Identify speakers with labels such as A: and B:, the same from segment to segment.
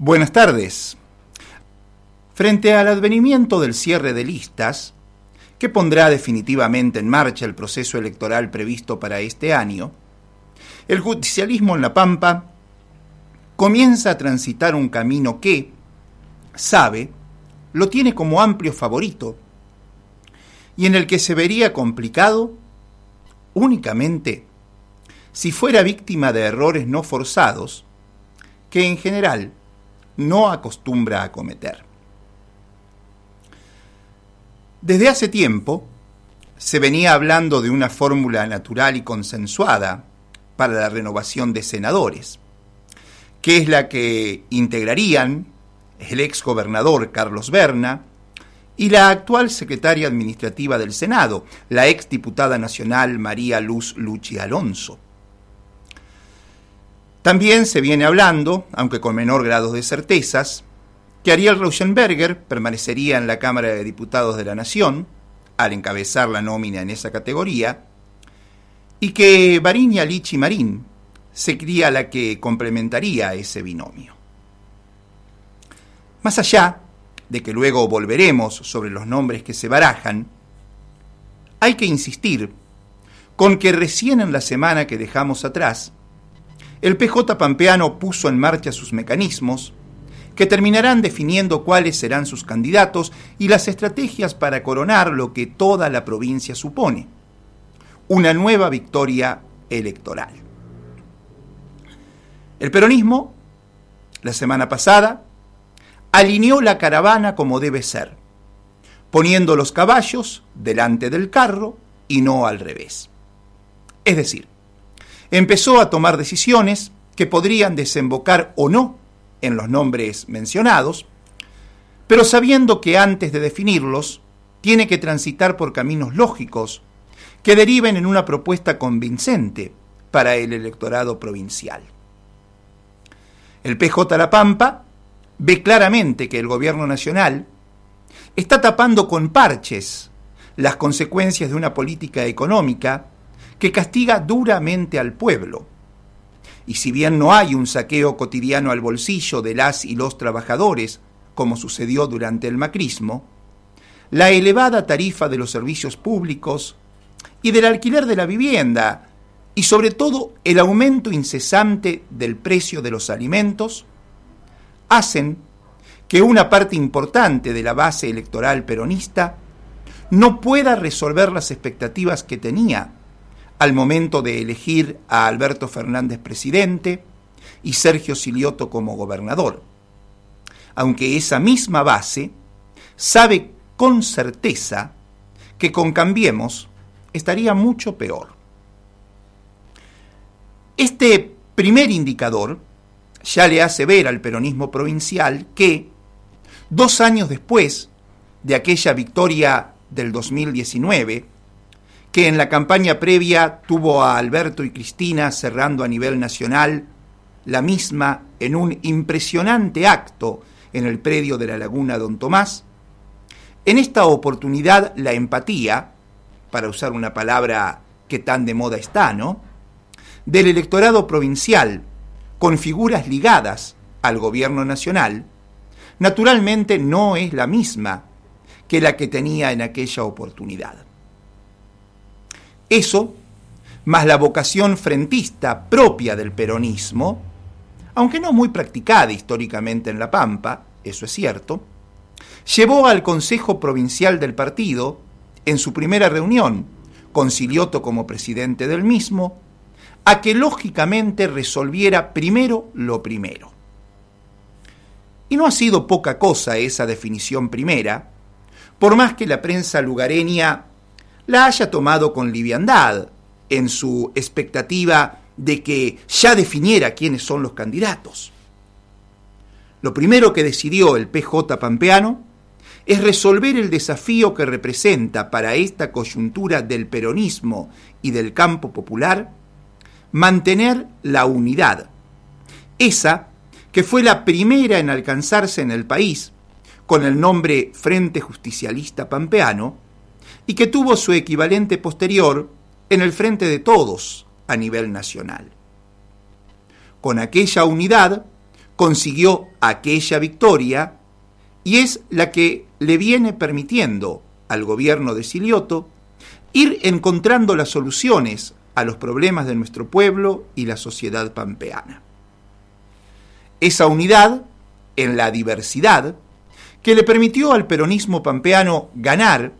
A: Buenas tardes. Frente al advenimiento del cierre de listas, que pondrá definitivamente en marcha el proceso electoral previsto para este año, el justicialismo en La Pampa comienza a transitar un camino que, sabe, lo tiene como amplio favorito y en el que se vería complicado únicamente si fuera víctima de errores no forzados que en general no acostumbra a cometer. Desde hace tiempo se venía hablando de una fórmula natural y consensuada para la renovación de senadores, que es la que integrarían el ex gobernador Carlos Berna y la actual secretaria administrativa del Senado, la ex diputada nacional María Luz Luchi Alonso. También se viene hablando, aunque con menor grado de certezas, que Ariel Rauschenberger permanecería en la Cámara de Diputados de la Nación, al encabezar la nómina en esa categoría, y que Bariña Lichi Marín sería la que complementaría ese binomio. Más allá de que luego volveremos sobre los nombres que se barajan, hay que insistir con que recién en la semana que dejamos atrás, el PJ Pampeano puso en marcha sus mecanismos que terminarán definiendo cuáles serán sus candidatos y las estrategias para coronar lo que toda la provincia supone, una nueva victoria electoral. El peronismo, la semana pasada, alineó la caravana como debe ser, poniendo los caballos delante del carro y no al revés. Es decir, empezó a tomar decisiones que podrían desembocar o no en los nombres mencionados, pero sabiendo que antes de definirlos tiene que transitar por caminos lógicos que deriven en una propuesta convincente para el electorado provincial. El PJ La Pampa ve claramente que el gobierno nacional está tapando con parches las consecuencias de una política económica que castiga duramente al pueblo. Y si bien no hay un saqueo cotidiano al bolsillo de las y los trabajadores, como sucedió durante el macrismo, la elevada tarifa de los servicios públicos y del alquiler de la vivienda, y sobre todo el aumento incesante del precio de los alimentos, hacen que una parte importante de la base electoral peronista no pueda resolver las expectativas que tenía al momento de elegir a Alberto Fernández presidente y Sergio Silioto como gobernador, aunque esa misma base sabe con certeza que con Cambiemos estaría mucho peor. Este primer indicador ya le hace ver al peronismo provincial que, dos años después de aquella victoria del 2019, que en la campaña previa tuvo a Alberto y Cristina cerrando a nivel nacional la misma en un impresionante acto en el predio de la Laguna Don Tomás, en esta oportunidad la empatía, para usar una palabra que tan de moda está, ¿no? Del electorado provincial, con figuras ligadas al gobierno nacional, naturalmente no es la misma que la que tenía en aquella oportunidad. Eso, más la vocación frentista propia del peronismo, aunque no muy practicada históricamente en La Pampa, eso es cierto, llevó al Consejo Provincial del partido, en su primera reunión, con Silioto como presidente del mismo, a que lógicamente resolviera primero lo primero. Y no ha sido poca cosa esa definición primera, por más que la prensa lugareña la haya tomado con liviandad en su expectativa de que ya definiera quiénes son los candidatos. Lo primero que decidió el PJ Pampeano es resolver el desafío que representa para esta coyuntura del peronismo y del campo popular mantener la unidad, esa que fue la primera en alcanzarse en el país con el nombre Frente Justicialista Pampeano, y que tuvo su equivalente posterior en el Frente de Todos a nivel nacional. Con aquella unidad consiguió aquella victoria y es la que le viene permitiendo al gobierno de Silioto ir encontrando las soluciones a los problemas de nuestro pueblo y la sociedad pampeana. Esa unidad en la diversidad que le permitió al peronismo pampeano ganar,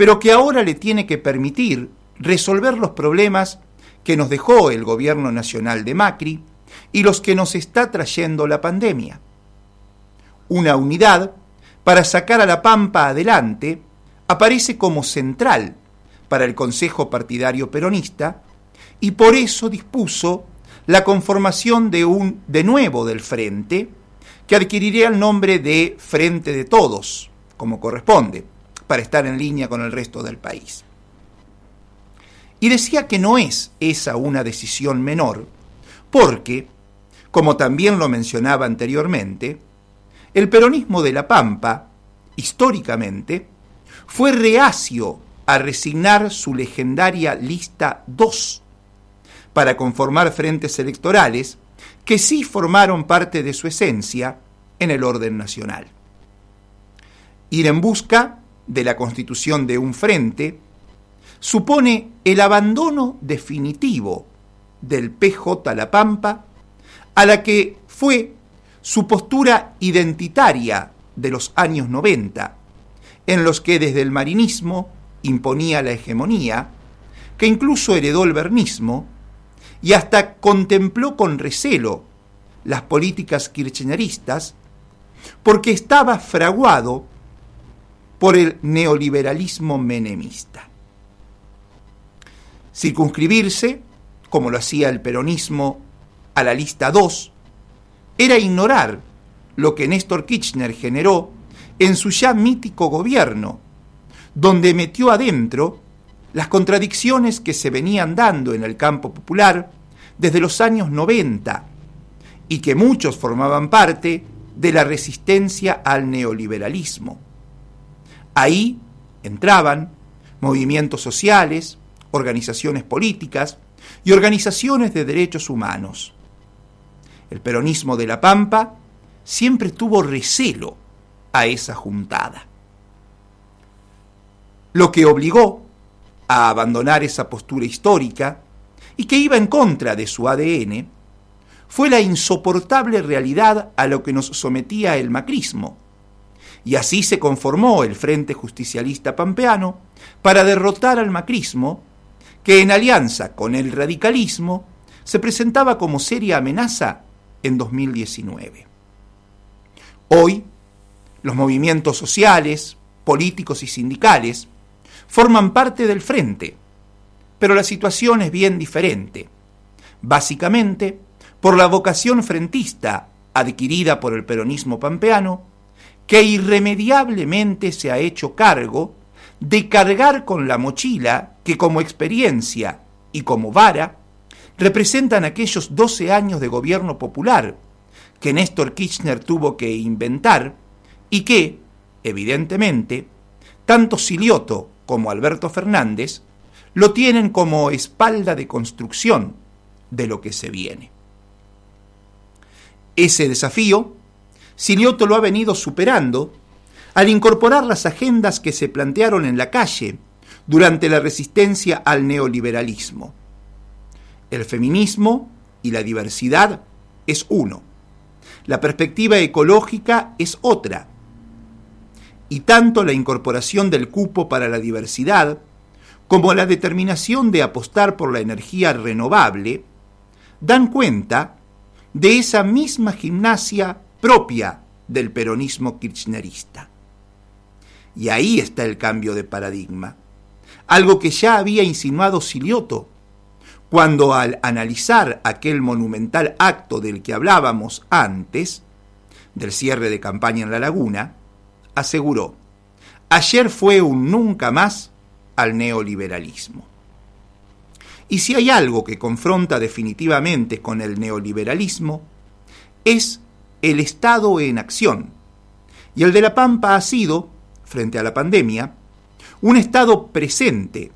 A: pero que ahora le tiene que permitir resolver los problemas que nos dejó el gobierno nacional de Macri y los que nos está trayendo la pandemia. Una unidad para sacar a la Pampa adelante aparece como central para el Consejo Partidario Peronista y por eso dispuso la conformación de un de nuevo del frente que adquiriría el nombre de Frente de Todos, como corresponde, para estar en línea con el resto del país. Y decía que no es esa una decisión menor, porque, como también lo mencionaba anteriormente, el peronismo de La Pampa, históricamente, fue reacio a resignar su legendaria lista 2 para conformar frentes electorales que sí formaron parte de su esencia en el orden nacional. Ir en busca de la constitución de un frente supone el abandono definitivo del PJ La Pampa a la que fue su postura identitaria de los años 90, en los que desde el marinismo imponía la hegemonía, que incluso heredó el vernismo y hasta contempló con recelo las políticas kirchneristas, porque estaba fraguado por el neoliberalismo menemista. Circunscribirse, como lo hacía el peronismo, a la lista 2, era ignorar lo que Néstor Kirchner generó en su ya mítico gobierno, donde metió adentro las contradicciones que se venían dando en el campo popular desde los años 90 y que muchos formaban parte de la resistencia al neoliberalismo. Ahí entraban movimientos sociales, organizaciones políticas y organizaciones de derechos humanos. El peronismo de La Pampa siempre tuvo recelo a esa juntada. Lo que obligó a abandonar esa postura histórica y que iba en contra de su ADN fue la insoportable realidad a lo que nos sometía el macrismo. Y así se conformó el Frente Justicialista Pampeano para derrotar al macrismo, que en alianza con el radicalismo se presentaba como seria amenaza en 2019. Hoy, los movimientos sociales, políticos y sindicales forman parte del frente, pero la situación es bien diferente, básicamente por la vocación frentista adquirida por el peronismo pampeano, que irremediablemente se ha hecho cargo de cargar con la mochila que como experiencia y como vara representan aquellos 12 años de gobierno popular que Néstor Kirchner tuvo que inventar y que, evidentemente, tanto Silioto como Alberto Fernández, lo tienen como espalda de construcción de lo que se viene. Ese desafío, Silioto lo ha venido superando al incorporar las agendas que se plantearon en la calle durante la resistencia al neoliberalismo. El feminismo y la diversidad es uno. La perspectiva ecológica es otra y tanto la incorporación del cupo para la diversidad como la determinación de apostar por la energía renovable dan cuenta de esa misma gimnasia propia del peronismo kirchnerista. Y ahí está el cambio de paradigma, algo que ya había insinuado Silioto, cuando al analizar aquel monumental acto del que hablábamos antes, del cierre de campaña en la laguna, aseguró, ayer fue un nunca más al neoliberalismo. Y si hay algo que confronta definitivamente con el neoliberalismo, es el Estado en acción. Y el de La Pampa ha sido, frente a la pandemia, un Estado presente,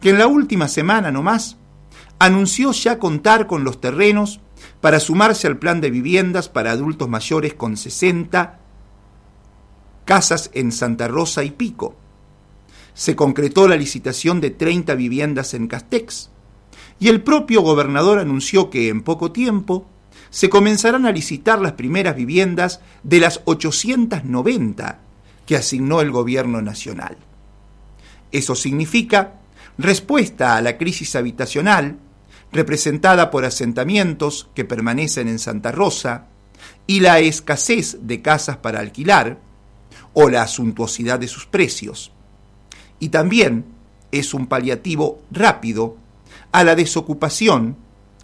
A: que en la última semana nomás anunció ya contar con los terrenos para sumarse al plan de viviendas para adultos mayores con 60 casas en Santa Rosa y Pico. Se concretó la licitación de 30 viviendas en Castex. Y el propio gobernador anunció que en poco tiempo se comenzarán a licitar las primeras viviendas de las 890 que asignó el gobierno nacional. Eso significa respuesta a la crisis habitacional representada por asentamientos que permanecen en Santa Rosa y la escasez de casas para alquilar o la suntuosidad de sus precios. Y también es un paliativo rápido a la desocupación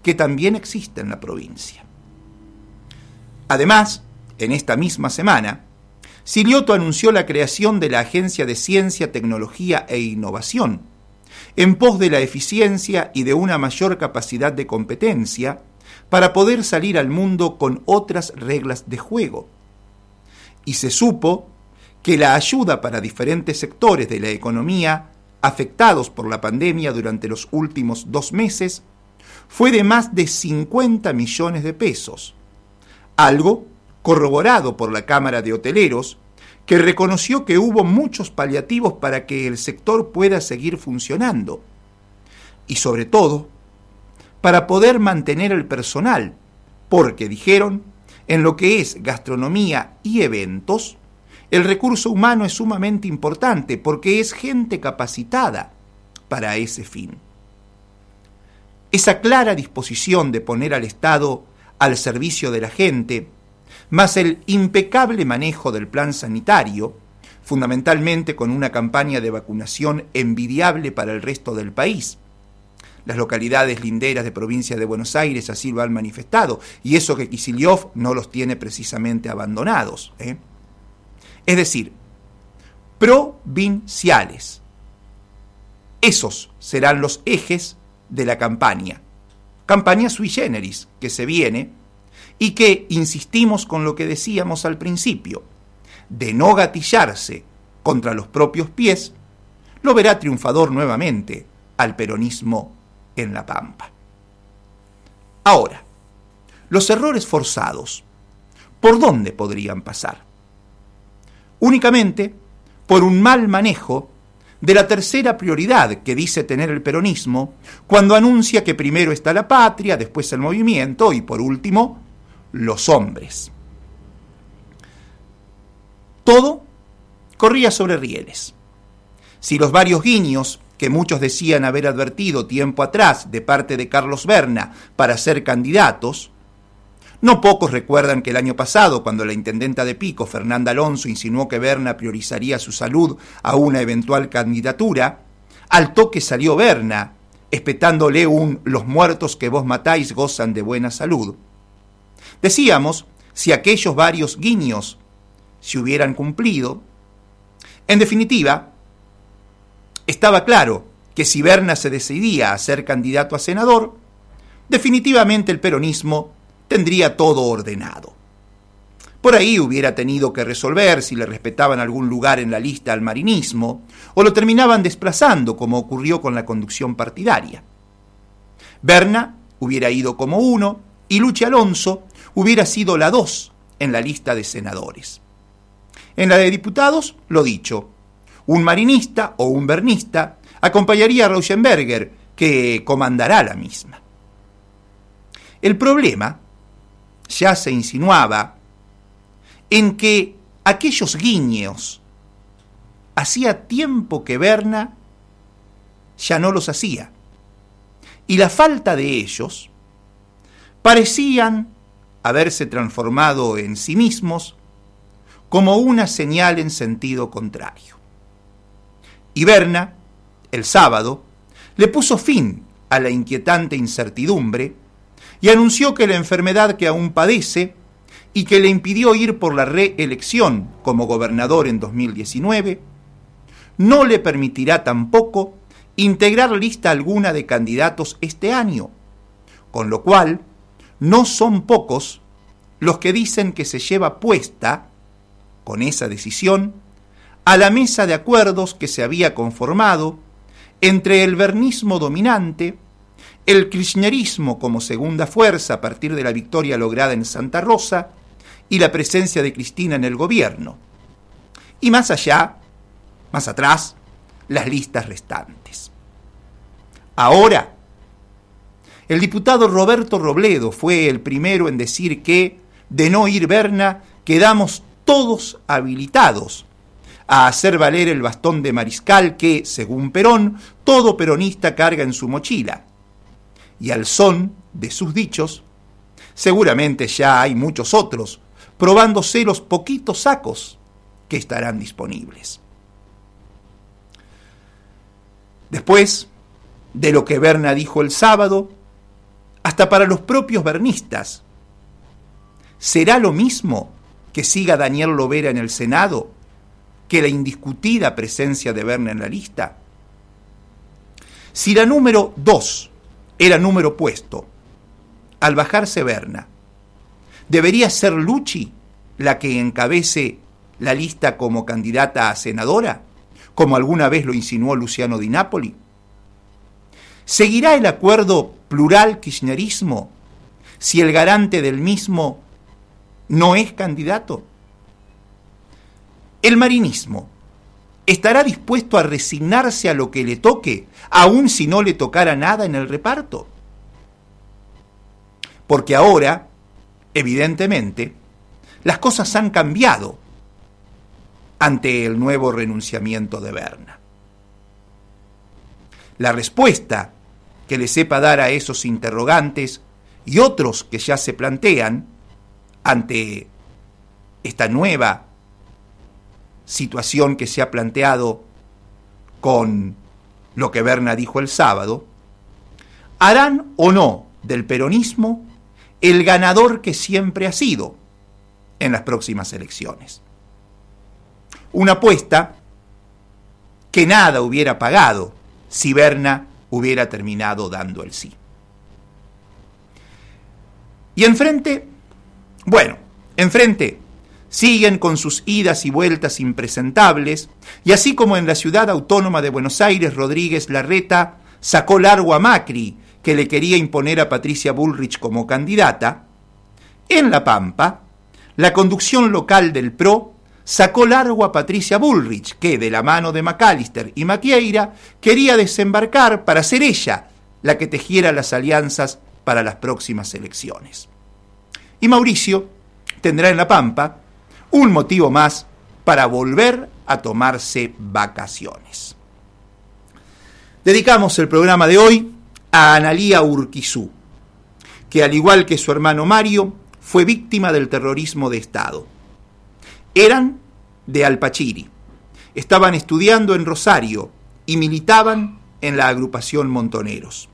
A: que también existe en la provincia. Además, en esta misma semana, Silioto anunció la creación de la Agencia de Ciencia, Tecnología e Innovación, en pos de la eficiencia y de una mayor capacidad de competencia para poder salir al mundo con otras reglas de juego. Y se supo que la ayuda para diferentes sectores de la economía afectados por la pandemia durante los últimos dos meses fue de más de 50 millones de pesos, algo corroborado por la Cámara de Hoteleros, que reconoció que hubo muchos paliativos para que el sector pueda seguir funcionando y sobre todo para poder mantener el personal, porque dijeron, en lo que es gastronomía y eventos, el recurso humano es sumamente importante porque es gente capacitada para ese fin. Esa clara disposición de poner al Estado al servicio de la gente más el impecable manejo del plan sanitario, fundamentalmente con una campaña de vacunación envidiable para el resto del país. Las localidades linderas de provincia de Buenos Aires así lo han manifestado, y eso que Kicillof no los tiene precisamente abandonados. ¿eh? Es decir, provinciales. Esos serán los ejes de la campaña. Campaña sui generis que se viene y que, insistimos con lo que decíamos al principio, de no gatillarse contra los propios pies, lo verá triunfador nuevamente al peronismo en la pampa. Ahora, los errores forzados, ¿por dónde podrían pasar? Únicamente por un mal manejo de la tercera prioridad que dice tener el peronismo cuando anuncia que primero está la patria, después el movimiento y por último los hombres. Todo corría sobre rieles. Si los varios guiños que muchos decían haber advertido tiempo atrás de parte de Carlos Berna para ser candidatos, no pocos recuerdan que el año pasado, cuando la intendenta de Pico, Fernanda Alonso, insinuó que Berna priorizaría su salud a una eventual candidatura, al toque salió Berna, espetándole un los muertos que vos matáis gozan de buena salud. Decíamos, si aquellos varios guiños se hubieran cumplido, en definitiva, estaba claro que si Berna se decidía a ser candidato a senador, definitivamente el peronismo tendría todo ordenado. Por ahí hubiera tenido que resolver si le respetaban algún lugar en la lista al marinismo, o lo terminaban desplazando, como ocurrió con la conducción partidaria. Berna hubiera ido como uno, y Luchi Alonso hubiera sido la dos en la lista de senadores. En la de diputados, lo dicho, un marinista o un bernista acompañaría a Rauschenberger, que comandará la misma. El problema ya se insinuaba en que aquellos guiños hacía tiempo que Berna ya no los hacía. Y la falta de ellos parecían haberse transformado en sí mismos como una señal en sentido contrario. Y Berna, el sábado, le puso fin a la inquietante incertidumbre y anunció que la enfermedad que aún padece y que le impidió ir por la reelección como gobernador en 2019, no le permitirá tampoco integrar lista alguna de candidatos este año, con lo cual no son pocos los que dicen que se lleva puesta, con esa decisión, a la mesa de acuerdos que se había conformado entre el vernismo dominante el kirchnerismo como segunda fuerza a partir de la victoria lograda en Santa Rosa y la presencia de Cristina en el gobierno. Y más allá, más atrás, las listas restantes. Ahora, el diputado Roberto Robledo fue el primero en decir que, de no ir Berna, quedamos todos habilitados a hacer valer el bastón de mariscal que, según Perón, todo peronista carga en su mochila. Y al son de sus dichos, seguramente ya hay muchos otros probándose los poquitos sacos que estarán disponibles. Después de lo que Berna dijo el sábado, hasta para los propios bernistas, ¿será lo mismo que siga Daniel Lovera en el Senado que la indiscutida presencia de Berna en la lista? Si la número 2 era número puesto, al bajarse Berna, ¿debería ser Luchi la que encabece la lista como candidata a senadora, como alguna vez lo insinuó Luciano Di Napoli? ¿Seguirá el acuerdo plural kirchnerismo si el garante del mismo no es candidato? El marinismo estará dispuesto a resignarse a lo que le toque, aun si no le tocara nada en el reparto. Porque ahora, evidentemente, las cosas han cambiado ante el nuevo renunciamiento de Berna. La respuesta que le sepa dar a esos interrogantes y otros que ya se plantean ante esta nueva situación que se ha planteado con lo que Berna dijo el sábado, harán o no del peronismo el ganador que siempre ha sido en las próximas elecciones. Una apuesta que nada hubiera pagado si Berna hubiera terminado dando el sí. Y enfrente, bueno, enfrente siguen con sus idas y vueltas impresentables, y así como en la ciudad autónoma de Buenos Aires Rodríguez Larreta sacó largo a Macri, que le quería imponer a Patricia Bullrich como candidata, en La Pampa, la conducción local del PRO sacó largo a Patricia Bullrich, que de la mano de McAllister y Matieira quería desembarcar para ser ella la que tejiera las alianzas para las próximas elecciones. Y Mauricio tendrá en La Pampa un motivo más para volver a tomarse vacaciones. Dedicamos el programa de hoy a Analía Urquizú, que al igual que su hermano Mario, fue víctima del terrorismo de Estado eran de Alpachiri. Estaban estudiando en Rosario y militaban en la agrupación Montoneros.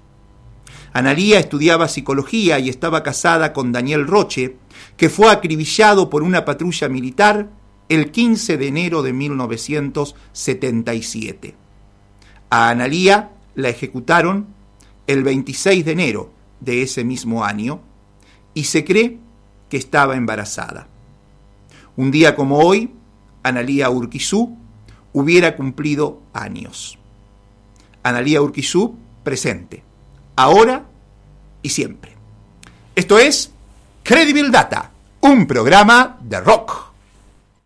A: Analía estudiaba psicología y estaba casada con Daniel Roche, que fue acribillado por una patrulla militar el 15 de enero de 1977. A Analía la ejecutaron el 26 de enero de ese mismo año y se cree que estaba embarazada. Un día como hoy, Analía Urquizú hubiera cumplido años. Analía Urquizú presente, ahora y siempre. Esto es Credible Data, un programa de rock.